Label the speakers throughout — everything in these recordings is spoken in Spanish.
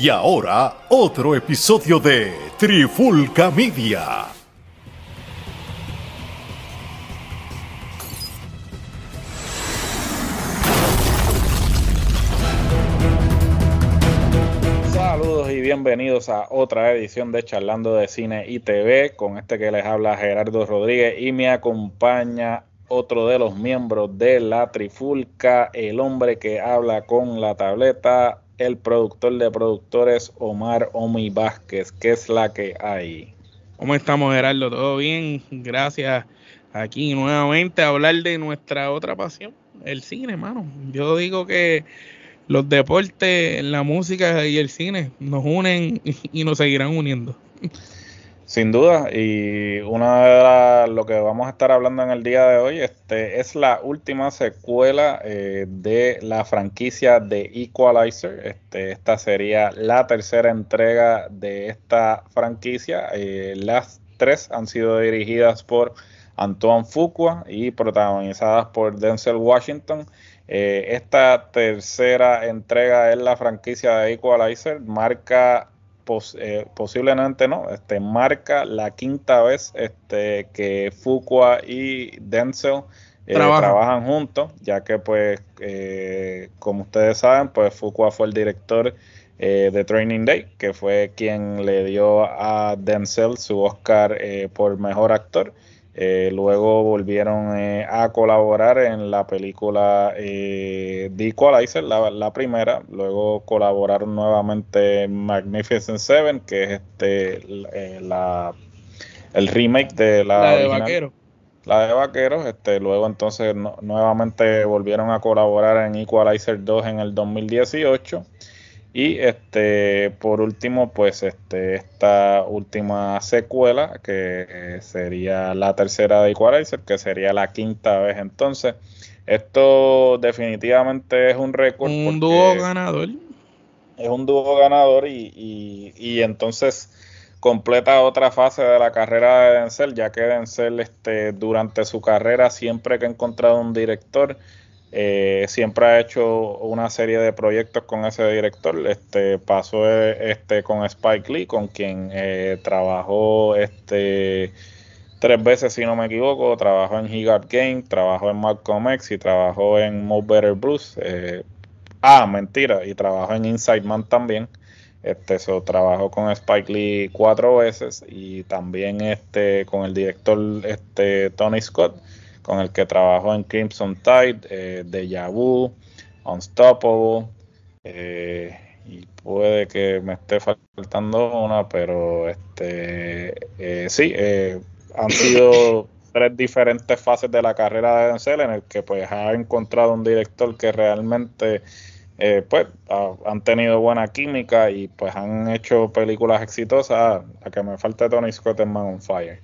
Speaker 1: Y ahora, otro episodio de Trifulca Media.
Speaker 2: Saludos y bienvenidos a otra edición de Charlando de Cine y TV. Con este que les habla Gerardo Rodríguez y me acompaña otro de los miembros de la Trifulca, el hombre que habla con la tableta, el productor de productores Omar Omi Vázquez. ¿Qué es la que hay?
Speaker 3: ¿Cómo estamos, Gerardo? ¿Todo bien? Gracias. Aquí nuevamente a hablar de nuestra otra pasión, el cine, hermano. Yo digo que los deportes, la música y el cine nos unen y nos seguirán uniendo.
Speaker 2: Sin duda, y una de lo que vamos a estar hablando en el día de hoy este, es la última secuela eh, de la franquicia de Equalizer. Este, esta sería la tercera entrega de esta franquicia. Eh, las tres han sido dirigidas por Antoine Fuqua y protagonizadas por Denzel Washington. Eh, esta tercera entrega en la franquicia de Equalizer marca eh, posiblemente no, este, marca la quinta vez este, que Fuqua y Denzel eh, trabajan juntos, ya que pues, eh, como ustedes saben, pues Fuqua fue el director de Training Day, que fue quien le dio a Denzel su Oscar por Mejor Actor. Eh, luego volvieron eh, a colaborar en la película eh, The Equalizer, la, primera. Luego colaboraron nuevamente en Magnificent Seven, que es este la, el remake de la,
Speaker 3: de Vaqueros.
Speaker 2: La de Vaqueros. Este, luego entonces nuevamente volvieron a colaborar en Equalizer 2 en el 2018. Y este, por último, pues este, esta última secuela, que sería la tercera de Equalizer, que sería la quinta vez entonces. Esto definitivamente es un récord.
Speaker 3: Un dúo ganador.
Speaker 2: Es un dúo ganador y, y, y, entonces completa otra fase de la carrera de Denzel, ya que Denzel este, durante su carrera siempre que ha encontrado un director, eh, siempre ha hecho una serie de proyectos con ese director. Este pasó este con Spike Lee, con quien eh, trabajó este tres veces, si no me equivoco. Trabajó en He Got Game, trabajó en Malcolm X y trabajó en Mo Better Blues. Eh, ah, mentira, y trabajó en Inside Man también. Este, so, trabajó con Spike Lee cuatro veces y también este con el director este Tony Scott con el que trabajó en Crimson Tide, eh, Deja Vu, Unstoppable, eh, y puede que me esté faltando una, pero este eh, sí, eh, han sido tres diferentes fases de la carrera de Denzel en el que pues ha encontrado un director que realmente pues han tenido buena química y pues han hecho películas exitosas. La que me falta Tony Scott en Man on Fire.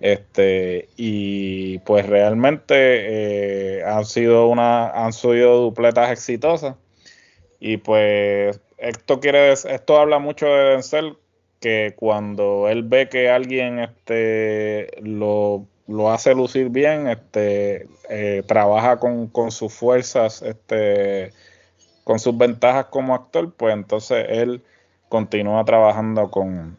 Speaker 2: Este, y pues realmente eh, han sido una, han sido dupletas exitosas. Y pues esto quiere esto habla mucho de Denzel, que cuando él ve que alguien este lo, hace lucir bien, este eh, trabaja con, con sus fuerzas, este, con sus ventajas como actor, pues entonces él continúa trabajando con,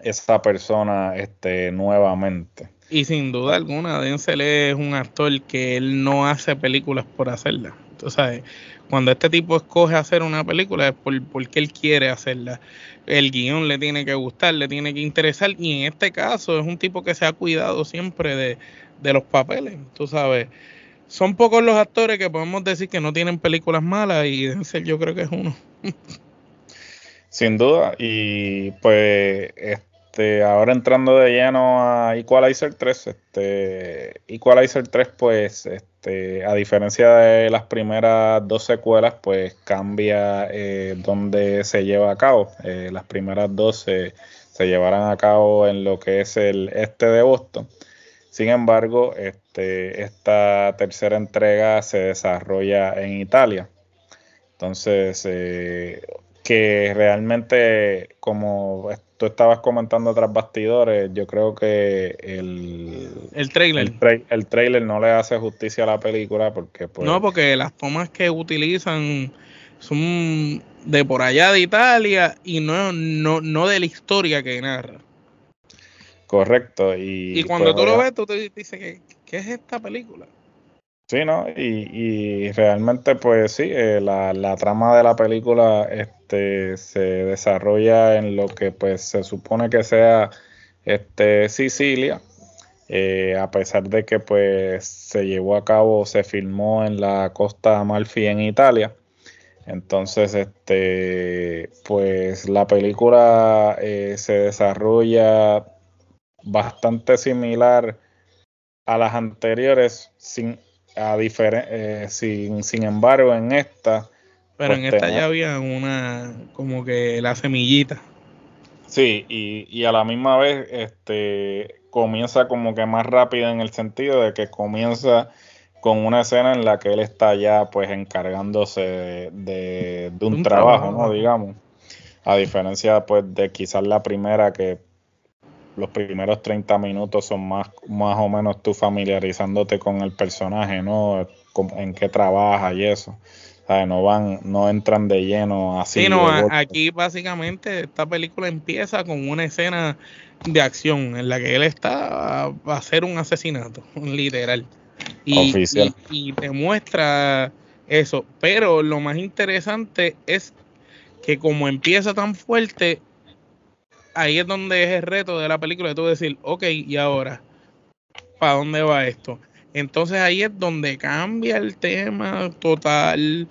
Speaker 2: esa persona este, nuevamente.
Speaker 3: Y sin duda alguna, Denzel es un actor que él no hace películas por hacerlas. Entonces, cuando este tipo escoge hacer una película es por, porque él quiere hacerla. El guion le tiene que gustar, le tiene que interesar. Y en este caso es un tipo que se ha cuidado siempre de, de los papeles. Tú sabes, son pocos los actores que podemos decir que no tienen películas malas y Denzel yo creo que es uno.
Speaker 2: Sin duda, y pues este, ahora entrando de lleno a Equalizer 3, este, Equalizer 3 pues este, a diferencia de las primeras dos secuelas pues cambia eh, donde se lleva a cabo. Eh, las primeras dos se, se llevarán a cabo en lo que es el este de Boston. Sin embargo, este, esta tercera entrega se desarrolla en Italia. Entonces, eh, que realmente, como tú estabas comentando tras bastidores, yo creo que el,
Speaker 3: el trailer.
Speaker 2: El, trailer no le hace justicia a la película porque...
Speaker 3: Pues, no, porque las tomas que utilizan son de por allá de Italia y no, no, no de la historia que narra.
Speaker 2: Correcto. Y,
Speaker 3: y cuando tú lo ves, tú te dices, ¿qué, ¿qué es esta película?
Speaker 2: Sí, ¿no? Y, y realmente, pues sí, eh, la, la, trama de la película este, se desarrolla en lo que pues se supone que sea este, Sicilia, eh, a pesar de que pues se llevó a cabo, se filmó en la costa Amalfi en Italia. Entonces, este, pues la película eh, se desarrolla bastante similar a las anteriores, sin, a eh, sin, sin embargo, en esta.
Speaker 3: Pero en pues, esta ya había una, como que la semillita.
Speaker 2: Sí, y, y a la misma vez, este, comienza como que más rápida en el sentido de que comienza con una escena en la que él está ya pues encargándose de, un, trabajo, ¿no? Digamos. A diferencia pues de quizás la primera que los primeros 30 minutos son más, más o menos tú familiarizándote con el personaje, ¿no? en qué trabaja y eso. No van, no entran de lleno así.
Speaker 3: Sí, no, aquí básicamente esta película empieza con una escena de acción en la que él está a, hacer un asesinato, literal. Y, Oficial. Y, te muestra eso. Pero lo más interesante es que como empieza tan fuerte, ahí es donde es el reto de la película de tú decir, ok, y ahora, ¿para dónde va esto? Entonces ahí es donde cambia el tema total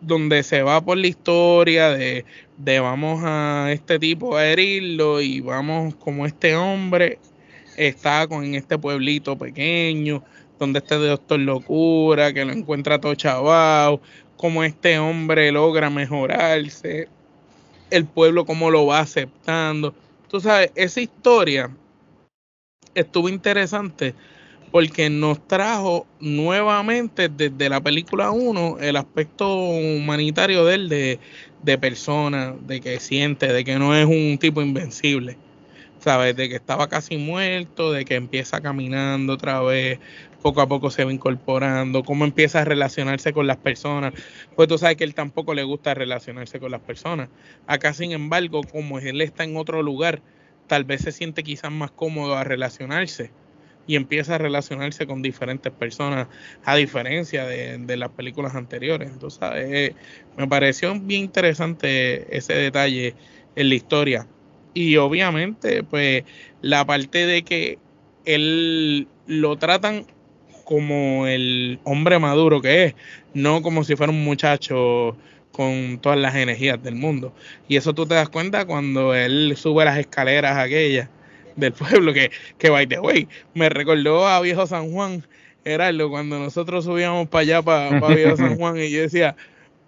Speaker 3: donde se va por la historia de, de vamos a este tipo a herirlo y vamos como este hombre está con este pueblito pequeño donde este doctor locura que lo encuentra todo chaval como este hombre logra mejorarse el pueblo cómo lo va aceptando tú sabes esa historia estuvo interesante porque nos trajo nuevamente desde la película 1 el aspecto humanitario de él, de, de persona, de que siente, de que no es un tipo invencible, ¿sabes? De que estaba casi muerto, de que empieza caminando otra vez, poco a poco se va incorporando, cómo empieza a relacionarse con las personas. Pues tú sabes que él tampoco le gusta relacionarse con las personas. Acá, sin embargo, como él está en otro lugar, tal vez se siente quizás más cómodo a relacionarse y empieza a relacionarse con diferentes personas, a diferencia de, las películas anteriores. Entonces, eh, me pareció bien interesante ese detalle en la historia. Y obviamente, pues, la parte de que él lo tratan como el hombre maduro que es, no como si fuera un muchacho con todas las energías del mundo. Y eso tú te das cuenta cuando él sube las escaleras aquellas del pueblo, que, que by the way, me recordó a Viejo San Juan, lo cuando nosotros subíamos para allá, para, Viejo San Juan, y yo decía,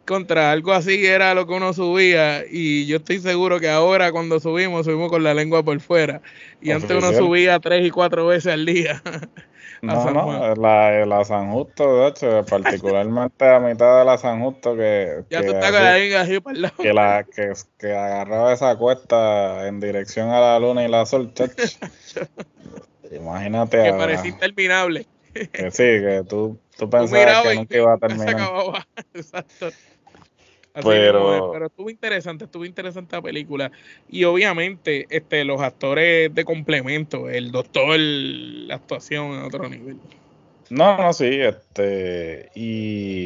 Speaker 3: contra algo así era lo que uno subía, y yo estoy seguro que ahora cuando subimos, subimos con la lengua por fuera, y antes uno subía tres y cuatro veces al día.
Speaker 2: No, no, la, la, San Justo, de hecho, particularmente a mitad de la San Justo que...
Speaker 3: Ya tú estás con la así para el lado.
Speaker 2: Que, la, que, que agarraba esa cuesta en dirección a la luna y la sol, Imagínate.
Speaker 3: Que parecía interminable.
Speaker 2: Que sí, que tú, tú pensabas que nunca iba a terminar.
Speaker 3: Exacto pero... pero estuvo interesante, estuvo interesante la película. Y obviamente, este, los actores de complemento, el doctor, la actuación a otro nivel.
Speaker 2: No, no, sí, este, y,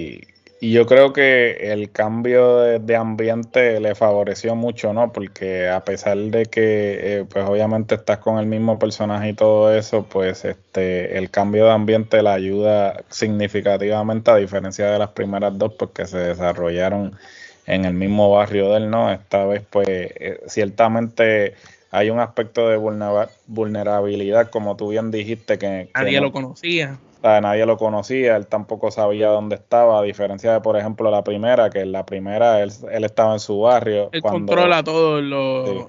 Speaker 2: yo creo que el cambio de, ambiente le favoreció mucho, ¿no? Porque a pesar de que, eh, pues obviamente estás con el mismo personaje y todo eso, pues este, el cambio de ambiente le ayuda significativamente a diferencia de las primeras dos, porque se desarrollaron en el mismo barrio de él, ¿no? Esta vez, pues, eh, ciertamente hay un aspecto de vulnerabilidad, como tú bien dijiste, que...
Speaker 3: Nadie lo conocía
Speaker 2: nadie lo conocía, él tampoco sabía dónde estaba, a diferencia de, por ejemplo, la primera, que en la primera él, estaba en su barrio.
Speaker 3: Él controla todos los,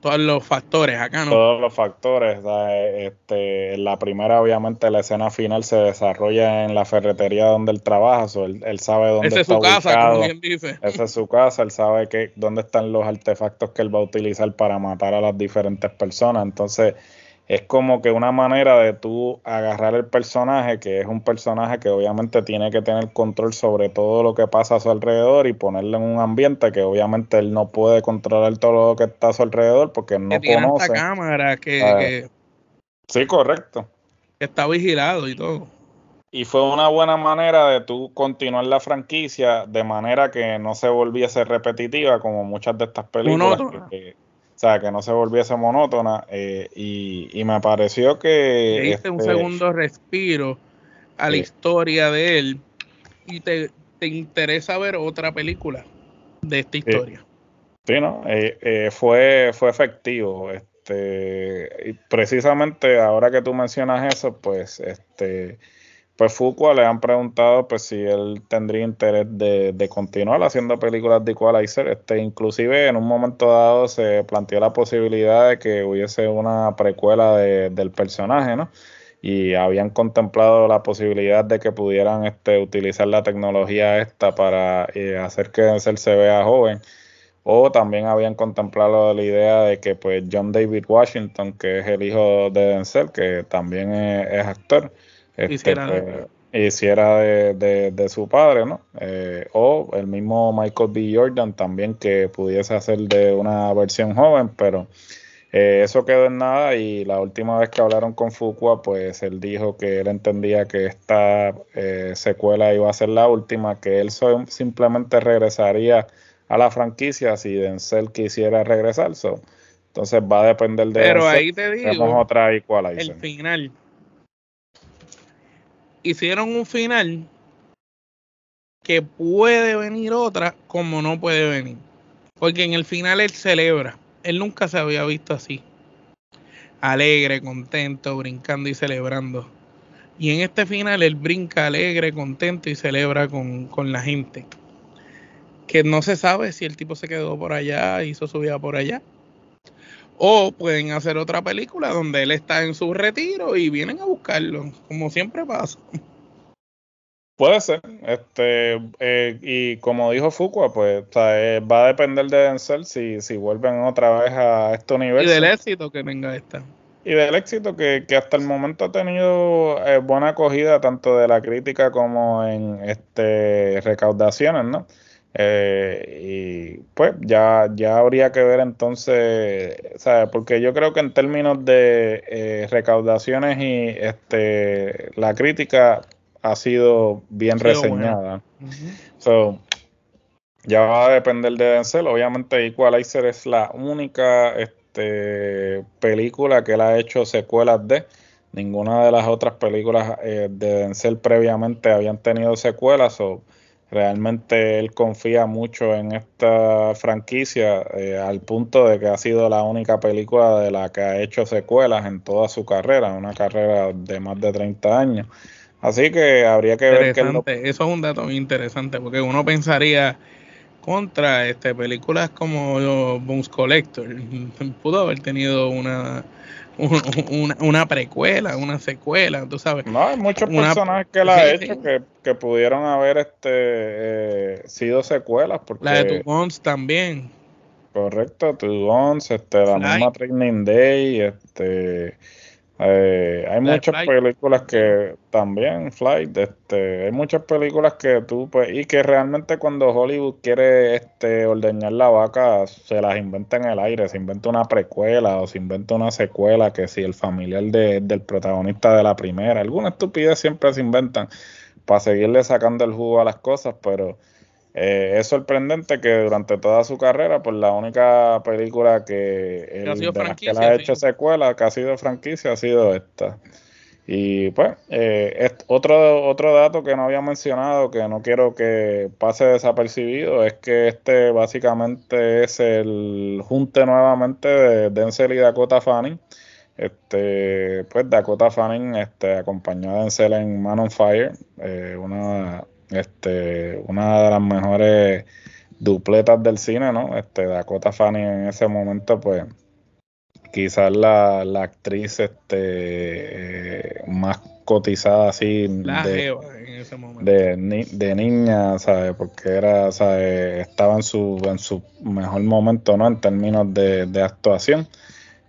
Speaker 3: todos los factores acá, ¿no?
Speaker 2: Todos los factores. Este, en la primera, obviamente, la escena final se desarrolla en la ferretería donde él trabaja, él, sabe dónde está
Speaker 3: es su casa, como bien dice.
Speaker 2: Esa es su casa, él sabe que, dónde están los artefactos que él va a utilizar para matar a las diferentes personas. Entonces es como que una manera de tú agarrar el personaje, que es un personaje que obviamente tiene que tener control sobre todo lo que pasa a su alrededor y ponerlo en un ambiente que obviamente él no puede controlar todo lo que está a su alrededor porque no
Speaker 3: que
Speaker 2: conoce.
Speaker 3: Esta cámara que,
Speaker 2: sí, correcto.
Speaker 3: Que está vigilado y todo.
Speaker 2: Y fue una buena manera de tú continuar la franquicia de manera que no se volviese repetitiva como muchas de estas películas. Que, o sea, que no se volviese monótona. Eh, y, me pareció que.
Speaker 3: Le diste un este, segundo respiro a la historia de él y te, interesa ver otra película de esta historia.
Speaker 2: Sí, ¿no? Eh, eh, fue, fue efectivo. Este, precisamente ahora que tú mencionas eso, pues este pues Fuqua le han preguntado pues si él tendría interés de, continuar haciendo películas de Equalizer. Este, inclusive en un momento dado se planteó la posibilidad de que hubiese una precuela del personaje, ¿no? Y habían contemplado la posibilidad de que pudieran este, utilizar la tecnología esta para eh, hacer que Denzel se vea joven. O también habían contemplado la idea de que pues John David Washington, que es el hijo de Denzel, que también es actor, este, hiciera, pues, de, su padre, ¿no? Eh, o el mismo Michael B. Jordan también que pudiese hacer de una versión joven, pero eh, eso quedó en nada y la última vez que hablaron con Fuqua, pues él dijo que él entendía que esta eh, secuela iba a ser la última, que él simplemente regresaría a la franquicia si Denzel quisiera regresar. entonces va a depender de
Speaker 3: Pero ahí te digo,
Speaker 2: otra
Speaker 3: el final hicieron un final que puede venir otra como no puede venir. Porque en el final él celebra. Él nunca se había visto así. Alegre, contento, brincando y celebrando. Y en este final él brinca alegre, contento y celebra con, con la gente. Que no se sabe si el tipo se quedó por allá, hizo su vida por allá. O pueden hacer otra película donde él está en su retiro y vienen a buscarlo, como siempre pasa.
Speaker 2: Puede ser, este, eh, y como dijo Fuqua, pues eh, va a depender de Denzel si, si vuelven otra vez a este universo.
Speaker 3: Y del éxito que tenga esta.
Speaker 2: Y del éxito que, que hasta el momento ha tenido eh, buena acogida tanto de la crítica como en este recaudaciones, ¿no? Eh, y pues ya, ya habría que ver entonces, ¿sabes? Porque yo creo que en términos de eh, recaudaciones y este la crítica ha sido bien reseñada. so, ya va a depender de Denzel. Obviamente Equalizer es la única este, película que él ha hecho secuelas de. Ninguna de las otras películas eh, de Denzel previamente habían tenido secuelas. o Realmente él confía mucho en esta franquicia eh, al punto de que ha sido la única película de la que ha hecho secuelas en toda su carrera, una carrera de más de 30 años. Así que habría que ver
Speaker 3: que Eso es un dato muy interesante porque uno pensaría contra este películas como Bones Collector pudo haber tenido una una, precuela, una secuela, tú sabes.
Speaker 2: No, hay muchos personajes que la ha hecho que, pudieron haber este eh, sido secuelas. Porque,
Speaker 3: la de Two también.
Speaker 2: Correcto, Two Guns, este, la misma Training Day, este eh, hay muchas películas que también, Flight, este, hay muchas películas que tú, pues, y que realmente cuando Hollywood quiere este, ordeñar la vaca, se las inventa en el aire, se inventa una precuela o se inventa una secuela, que si el familiar del protagonista de la primera, alguna estupidez siempre se inventan para seguirle sacando el jugo a las cosas, pero eh, es sorprendente que durante toda su carrera, pues la única película que, él, ha hecho secuela, que ha sido franquicia, ha sido esta. Y pues, eh, otro, otro dato que no había mencionado, que no quiero que pase desapercibido, es que este básicamente es el junte nuevamente de Denzel y Dakota Fanning. Este, pues Dakota Fanning este, acompañó a Denzel en Man on Fire, eh, una este, una de las mejores dupletas del cine, ¿no? Este, Dakota Fanning en ese momento, pues, quizás la, actriz este, más cotizada así
Speaker 3: de,
Speaker 2: De, niña, ¿sabes? Porque era, ¿sabes? Estaba en su, en su mejor momento, ¿no? En términos de, de actuación.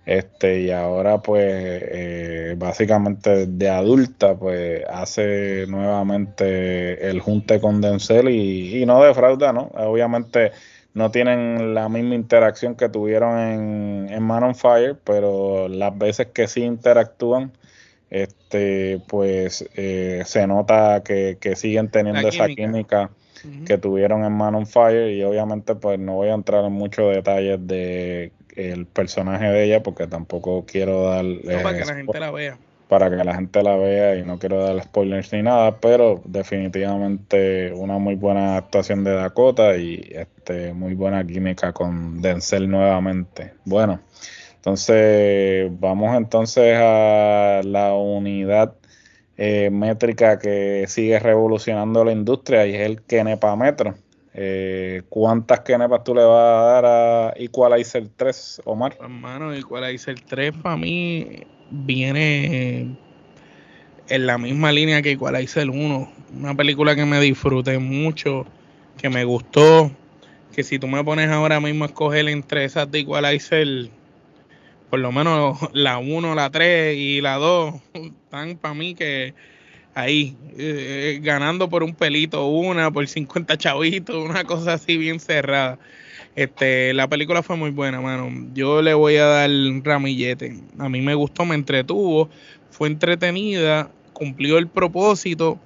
Speaker 2: Este, y ahora pues eh, básicamente de adulta pues hace nuevamente el junte con Denzel y, y no defrauda, ¿no? Obviamente no tienen la misma interacción que tuvieron en, en Man on Fire, pero las veces que sí interactúan, este, pues eh, se nota que, siguen teniendo esa química que tuvieron en Man on Fire y obviamente pues no voy a entrar en muchos detalles de el personaje de ella porque tampoco quiero dar...
Speaker 3: para que la gente la vea
Speaker 2: para que la gente la vea y no quiero dar spoilers ni nada, pero definitivamente una muy buena actuación de Dakota y este muy buena química con Denzel nuevamente. Bueno, entonces vamos entonces a la unidad eh, métrica que sigue revolucionando la industria y es el Kenepa Metro. Eh, ¿Cuántas Kenepas tú le vas a dar a Equalizer 3, Omar?
Speaker 3: Hermano, Equalizer 3 para mí viene en la misma línea que el 1. Una película que me disfruté mucho, que me gustó. Que si tú me pones ahora mismo a escoger entre esas de Equalizer, por lo menos la 1, la 3 y la 2, están para mí que ahí, eh, ganando por un pelito, una por 50 chavitos, una cosa así bien cerrada. Este, la película fue muy buena, mano. Yo le voy a dar ramillete. A mí me gustó, me entretuvo, fue entretenida, cumplió el propósito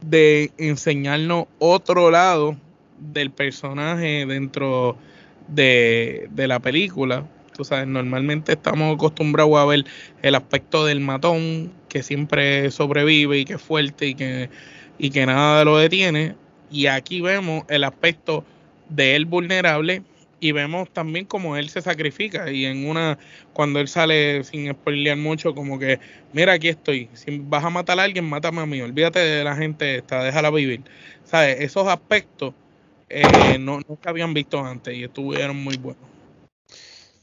Speaker 3: de enseñarnos otro lado del personaje dentro de, de la película. Sabes, normalmente estamos acostumbrados a ver el aspecto del matón que siempre sobrevive y que es fuerte y que, y que nada lo detiene. Y aquí vemos el aspecto de él vulnerable y vemos también como él se sacrifica. Y en una cuando él sale sin spoilear mucho como que mira aquí estoy. Si vas a matar a alguien mátame a mí. Olvídate de la gente esta déjala vivir. Sabes esos aspectos eh, no nunca habían visto antes y estuvieron muy buenos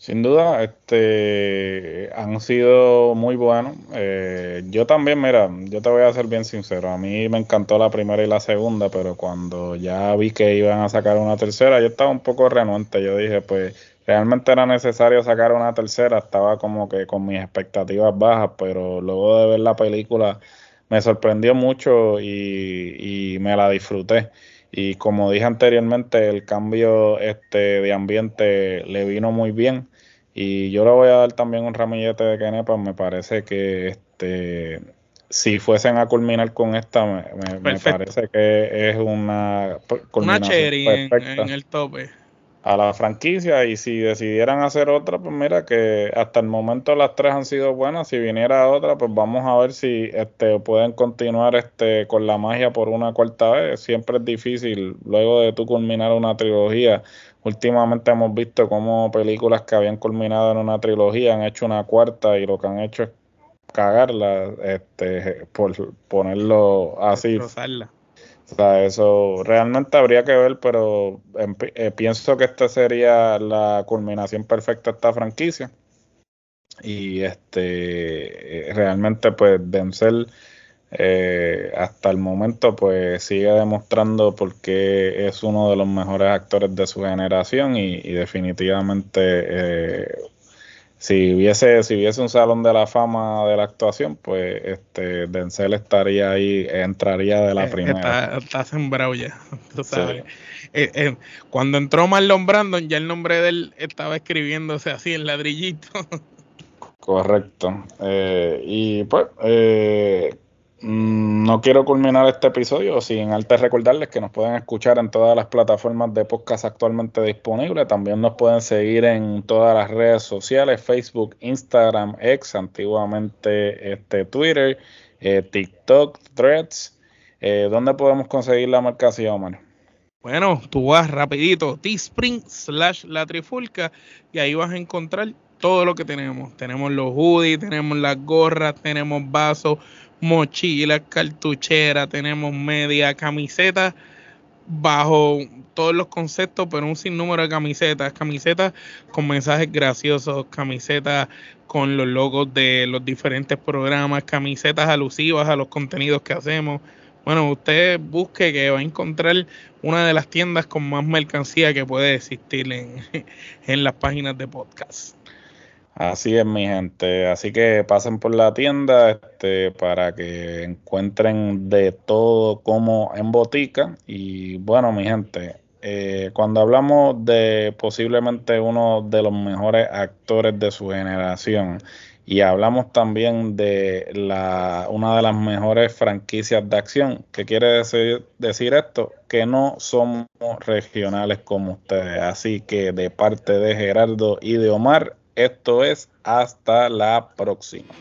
Speaker 2: sin duda, este, han sido muy buenos. Eh, yo también, mira, yo te voy a ser bien sincero. A mí me encantó la primera y la segunda, pero cuando ya vi que iban a sacar una tercera, yo estaba un poco renuente. Yo dije, pues, realmente era necesario sacar una tercera. Estaba como que con mis expectativas bajas, pero luego de ver la película me sorprendió mucho y, y me la disfruté. Y como dije anteriormente, el cambio este, de ambiente le vino muy bien. Y yo le voy a dar también un ramillete de Kenepa. Me parece que este si fuesen a culminar con esta, me, parece que es una
Speaker 3: una cherry en, el tope
Speaker 2: a la franquicia y si decidieran hacer otra, pues mira que hasta el momento las tres han sido buenas, si viniera otra, pues vamos a ver si este pueden continuar este con la magia por una cuarta vez, siempre es difícil luego de tú culminar una trilogía. Últimamente hemos visto cómo películas que habían culminado en una trilogía han hecho una cuarta y lo que han hecho es cagarla, este, por ponerlo así. O sea, eso realmente habría que ver, pero eh, pienso que esta sería la culminación perfecta de esta franquicia. Y este, eh, realmente, pues, Denzel eh, hasta el momento pues sigue demostrando por qué es uno de los mejores actores de su generación y, definitivamente eh, si hubiese si hubiese un salón de la fama de la actuación pues este Denzel estaría ahí entraría de la eh, primera.
Speaker 3: está, sembrado ya tú sabes. Cuando entró Marlon Brandon ya el nombre de él estaba escribiéndose así en ladrillito.
Speaker 2: Correcto. Y pues no quiero culminar este episodio sin antes recordarles que nos pueden escuchar en todas las plataformas de podcast actualmente disponibles. También nos pueden seguir en todas las redes sociales, Facebook, Instagram, X, antiguamente este, Twitter, eh, TikTok, Threads. Eh, ¿Dónde podemos conseguir la marcación, Omar?
Speaker 3: Bueno, tú vas rapidito, Teespring slash la trifulca y ahí vas a encontrar todo lo que tenemos. Tenemos los hoodies, tenemos las gorras, tenemos vasos, mochilas, cartucheras, tenemos media, camisetas bajo todos los conceptos, pero un sinnúmero de camisetas, camisetas con mensajes graciosos, camisetas con los logos de los diferentes programas, camisetas alusivas a los contenidos que hacemos. Bueno, usted busque que va a encontrar una de las tiendas con más mercancía que puede existir en, en las páginas de podcast.
Speaker 2: Así es, mi gente. Así que pasen por la tienda este, para que encuentren de todo como en botica. Y bueno, mi gente, eh, cuando hablamos de posiblemente uno de los mejores actores de su generación y hablamos también de la, una de las mejores franquicias de acción, ¿qué quiere decir, decir esto? Que no somos regionales como ustedes. Así que de parte de Gerardo y de Omar, esto es hasta la próxima.